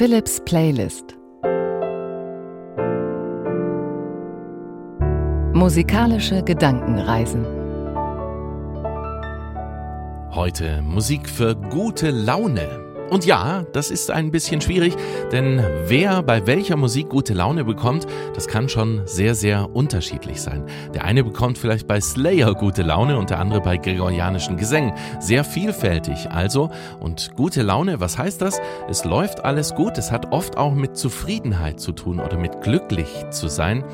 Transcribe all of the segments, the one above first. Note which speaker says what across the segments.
Speaker 1: Philips Playlist Musikalische Gedankenreisen
Speaker 2: Heute Musik für gute Laune. Und ja, das ist ein bisschen schwierig, denn wer bei welcher Musik gute Laune bekommt, das kann schon sehr, sehr unterschiedlich sein. Der eine bekommt vielleicht bei Slayer gute Laune und der andere bei gregorianischen Gesängen. Sehr vielfältig also. Und gute Laune, was heißt das? Es läuft alles gut. Es hat oft auch mit Zufriedenheit zu tun oder mit glücklich zu sein.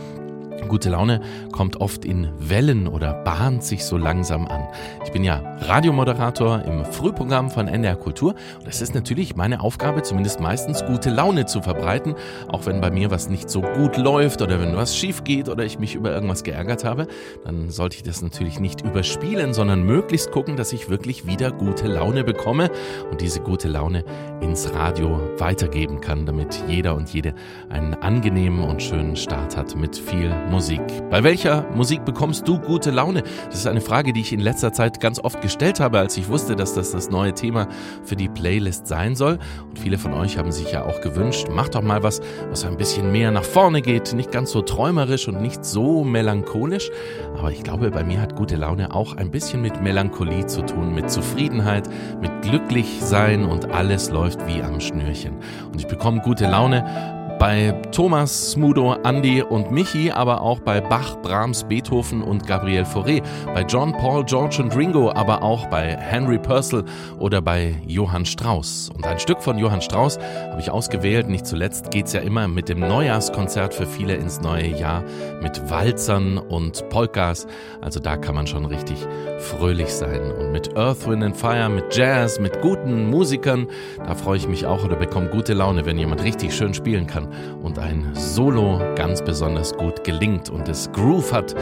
Speaker 2: Gute Laune kommt oft in Wellen oder bahnt sich so langsam an. Ich bin ja Radiomoderator im Frühprogramm von NDR Kultur und es ist natürlich meine Aufgabe, zumindest meistens gute Laune zu verbreiten, auch wenn bei mir was nicht so gut läuft oder wenn was schief geht oder ich mich über irgendwas geärgert habe, dann sollte ich das natürlich nicht überspielen, sondern möglichst gucken, dass ich wirklich wieder gute Laune bekomme und diese gute Laune ins Radio weitergeben kann, damit jeder und jede einen angenehmen und schönen Start hat mit viel Musik. Bei welcher Musik bekommst du gute Laune? Das ist eine Frage, die ich in letzter Zeit ganz oft gestellt habe, als ich wusste, dass das das neue Thema für die Playlist sein soll. Und viele von euch haben sich ja auch gewünscht, mach doch mal was, was ein bisschen mehr nach vorne geht, nicht ganz so träumerisch und nicht so melancholisch. Aber ich glaube, bei mir hat gute Laune auch ein bisschen mit Melancholie zu tun, mit Zufriedenheit, mit glücklich sein und alles läuft wie am Schnürchen. Und ich bekomme gute Laune bei Thomas, Smudo, Andy und Michi, aber auch bei Bach, Brahms, Beethoven und Gabriel Fauré, bei John, Paul, George und Ringo, aber auch bei Henry Purcell oder bei Johann Strauss. Und ein Stück von Johann Strauss habe ich ausgewählt. Nicht zuletzt geht es ja immer mit dem Neujahrskonzert für viele ins neue Jahr mit Walzern und Polkas. Also da kann man schon richtig fröhlich sein. Und mit Earth, Wind and Fire, mit Jazz, mit guten Musikern, da freue ich mich auch oder bekomme gute Laune, wenn jemand richtig schön spielen kann und ein Solo ganz besonders gut gelingt und es Groove hat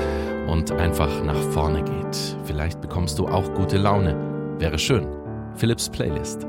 Speaker 2: und einfach nach vorne geht. Vielleicht bekommst du auch gute Laune. Wäre schön. Philips Playlist.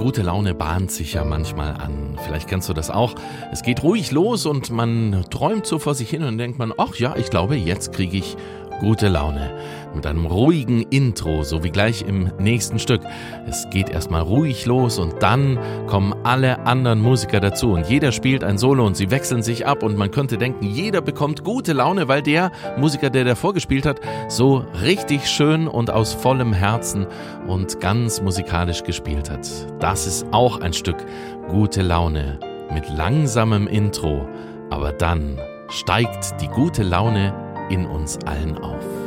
Speaker 2: Gute Laune bahnt sich ja manchmal an. Vielleicht kennst du das auch. Es geht ruhig los und man träumt so vor sich hin und denkt man, ach ja, ich glaube, jetzt kriege ich gute Laune. Mit einem ruhigen Intro, so wie gleich im nächsten Stück. Es geht erstmal ruhig los und dann kommen alle anderen Musiker dazu und jeder spielt ein Solo und sie wechseln sich ab und man könnte denken, jeder bekommt gute Laune, weil der Musiker, der davor gespielt hat, so richtig schön und aus vollem Herzen und ganz musikalisch gespielt hat. Das ist auch ein Stück gute Laune mit langsamem Intro, aber dann steigt die gute Laune in uns allen auf.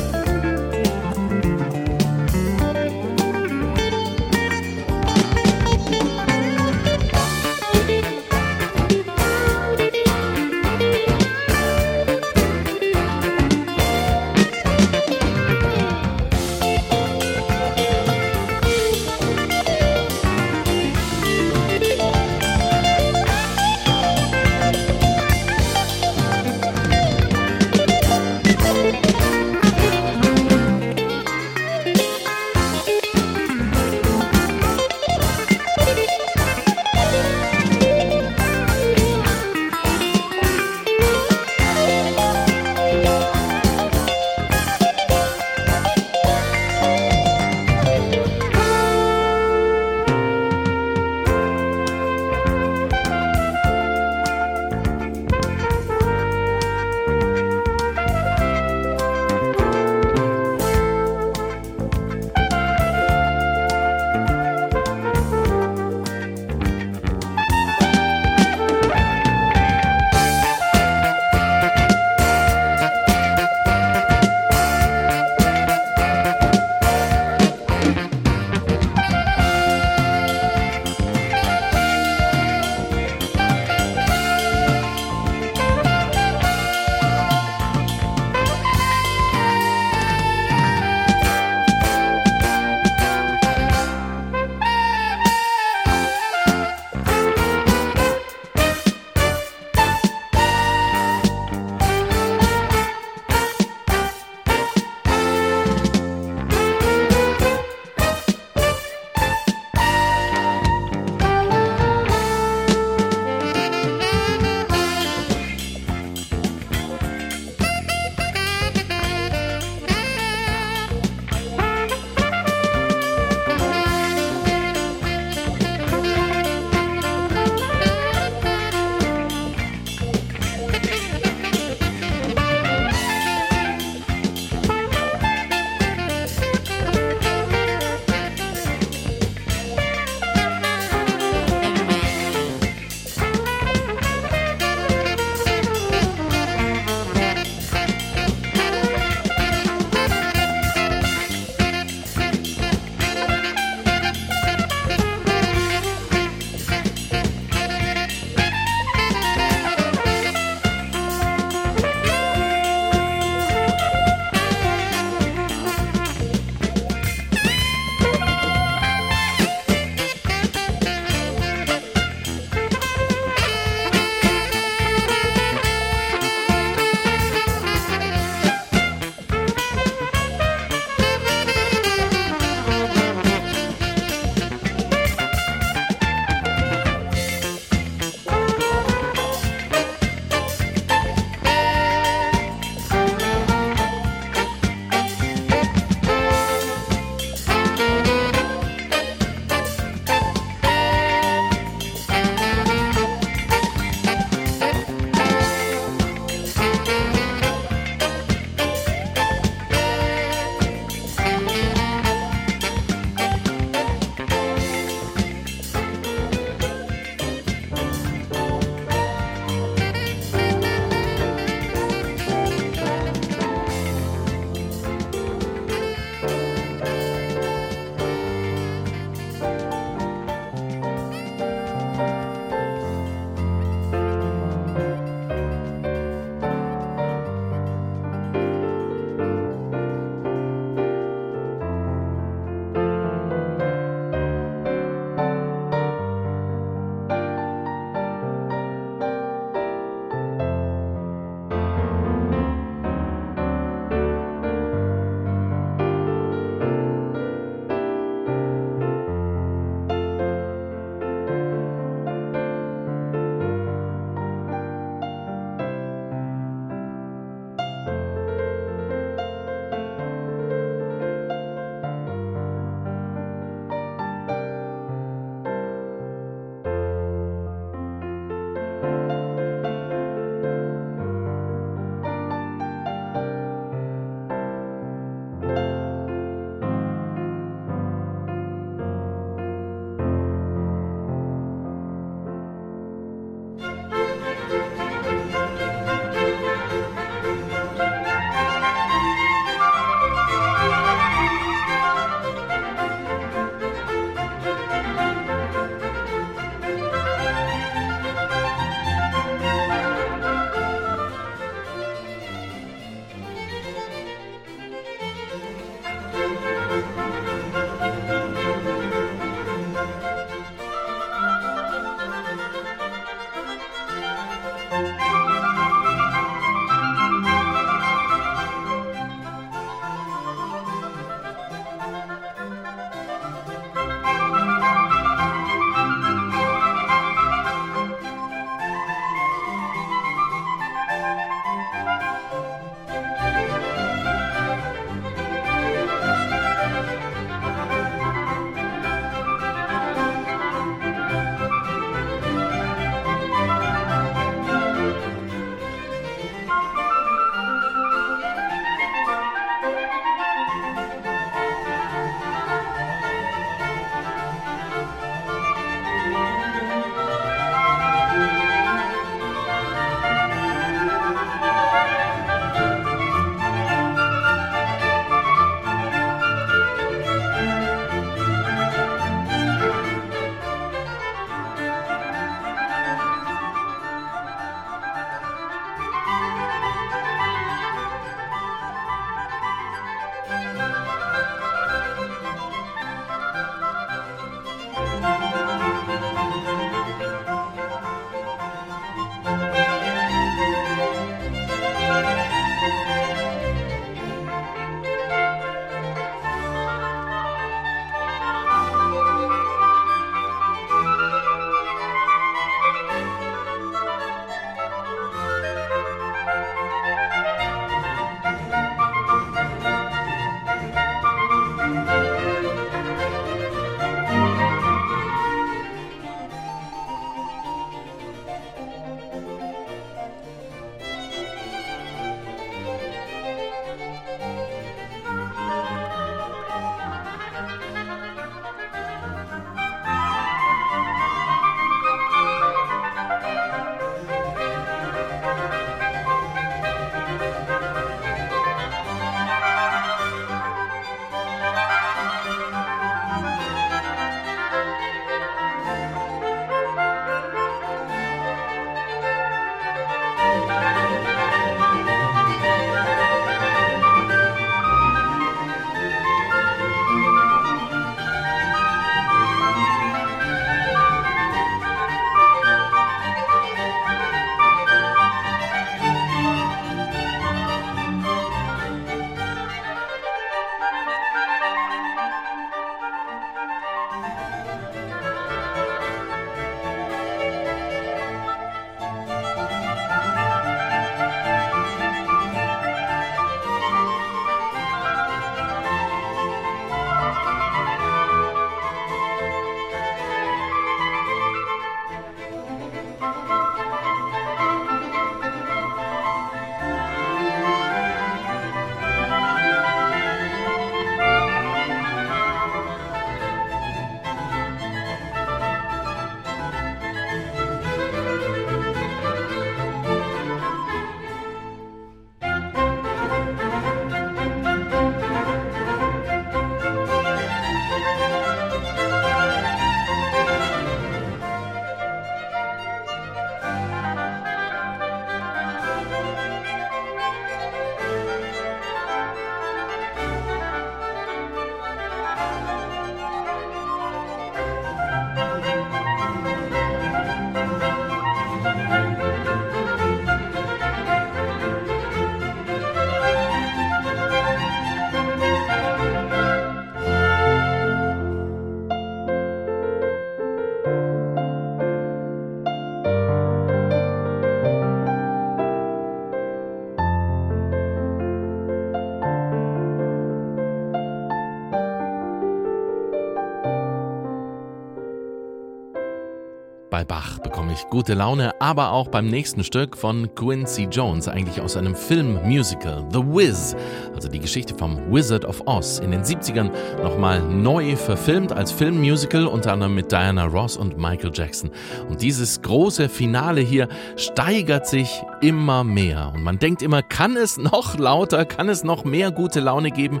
Speaker 2: Ich gute Laune, aber auch beim nächsten Stück von Quincy Jones, eigentlich aus einem Filmmusical, The Wiz, also die Geschichte vom Wizard of Oz, in den 70ern nochmal neu verfilmt als Filmmusical, unter anderem mit Diana Ross und Michael Jackson. Und dieses große Finale hier steigert sich immer mehr. Und man denkt immer, kann es noch lauter, kann es noch mehr gute Laune geben?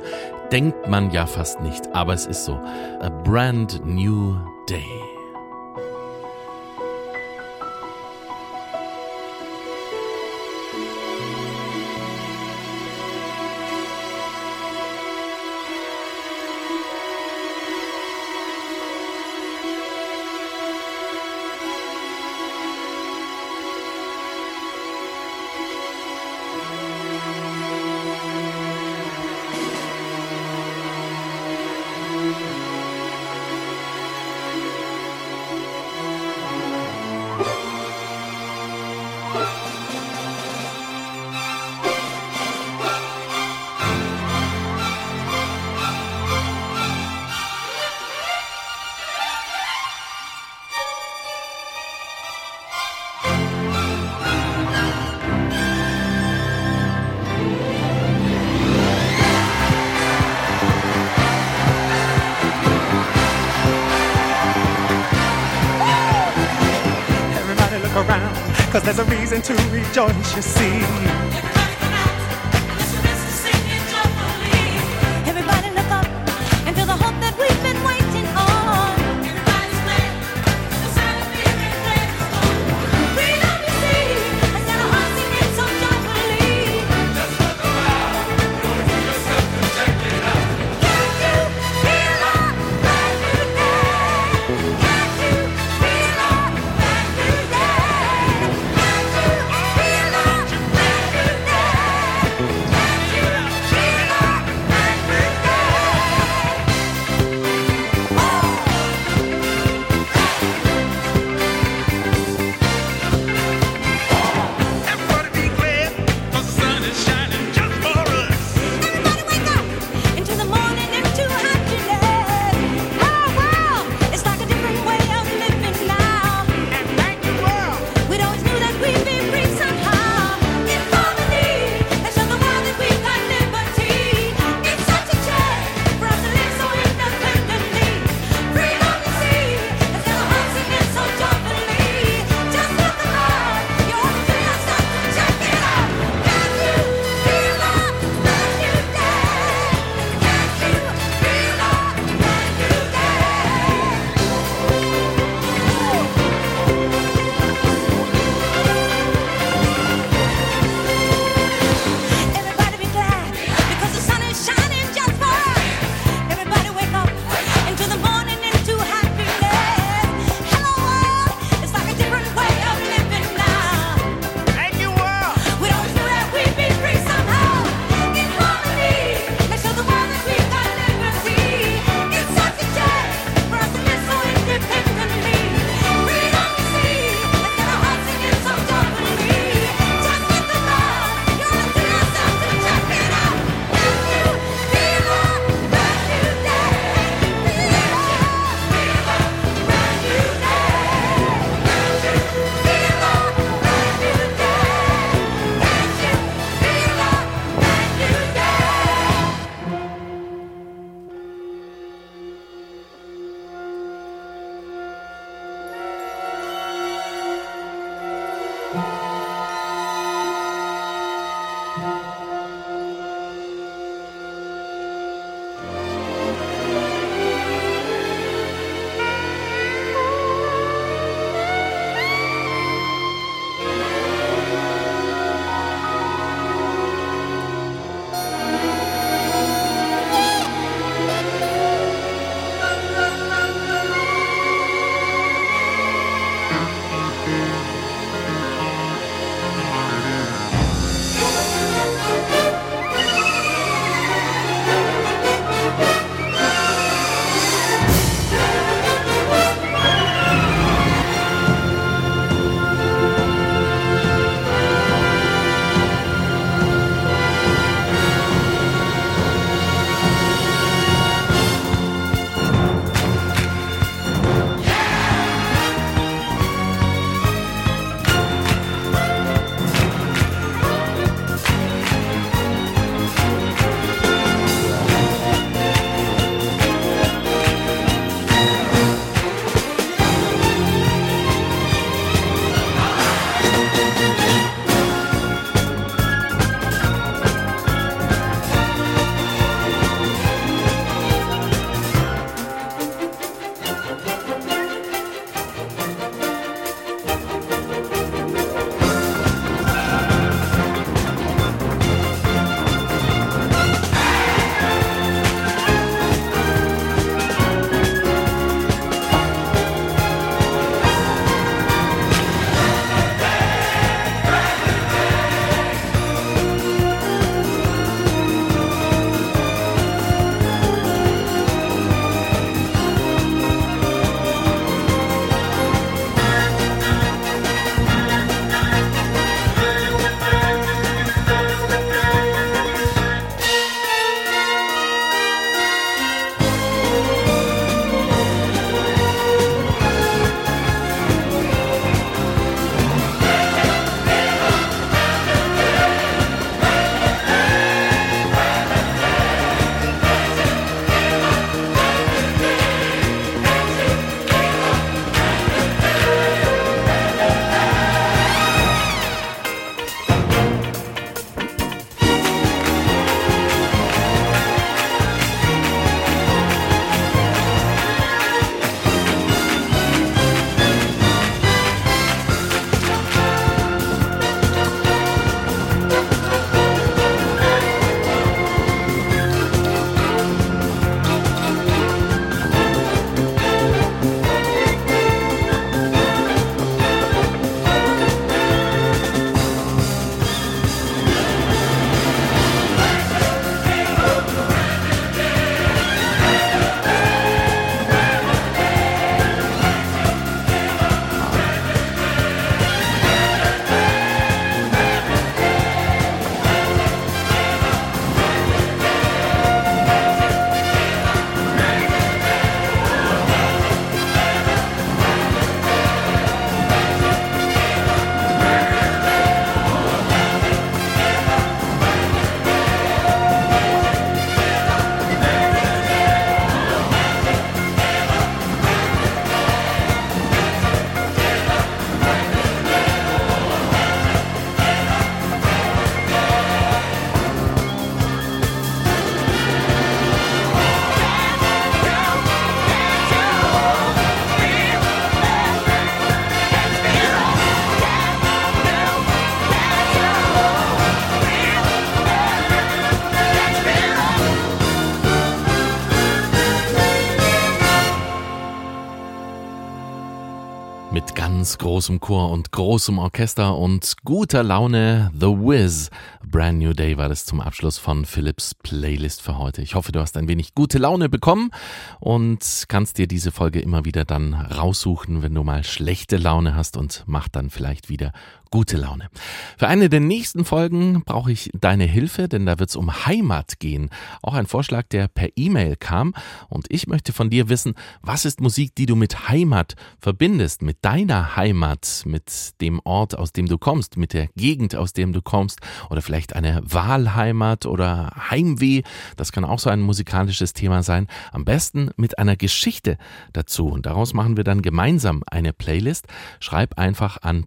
Speaker 2: Denkt man ja fast nicht, aber es ist so. A brand new day.
Speaker 3: Cause there's a reason to rejoice, you see.
Speaker 2: Großem Chor und großem Orchester und guter Laune The Wiz. Brand New Day war das zum Abschluss von Philips Playlist für heute. Ich hoffe, du hast ein wenig gute Laune bekommen und kannst dir diese Folge immer wieder dann raussuchen, wenn du mal schlechte Laune hast und mach dann vielleicht wieder gute Laune. Für eine der nächsten Folgen brauche ich deine Hilfe, denn da wird es um Heimat gehen. Auch ein Vorschlag, der per E-Mail kam und ich möchte von dir wissen, was ist Musik, die du mit Heimat verbindest, mit deiner Heimat, mit dem Ort, aus dem du kommst, mit der Gegend, aus dem du kommst oder vielleicht eine Wahlheimat oder Heimweh. Das kann auch so ein musikalisches Thema sein. Am besten mit einer Geschichte dazu. Und daraus machen wir dann gemeinsam eine Playlist. Schreib einfach an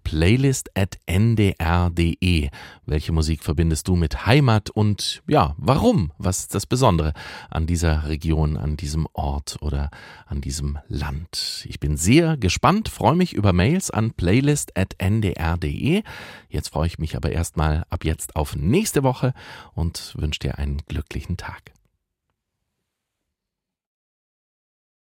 Speaker 2: playlist.ndr.de. Welche Musik verbindest du mit Heimat und ja, warum? Was ist das Besondere an dieser Region, an diesem Ort oder an diesem Land? Ich bin sehr gespannt, freue mich über Mails an playlist.ndr.de. Jetzt freue ich mich aber erstmal ab jetzt auf nächste Woche und wünsche dir einen glücklichen Tag.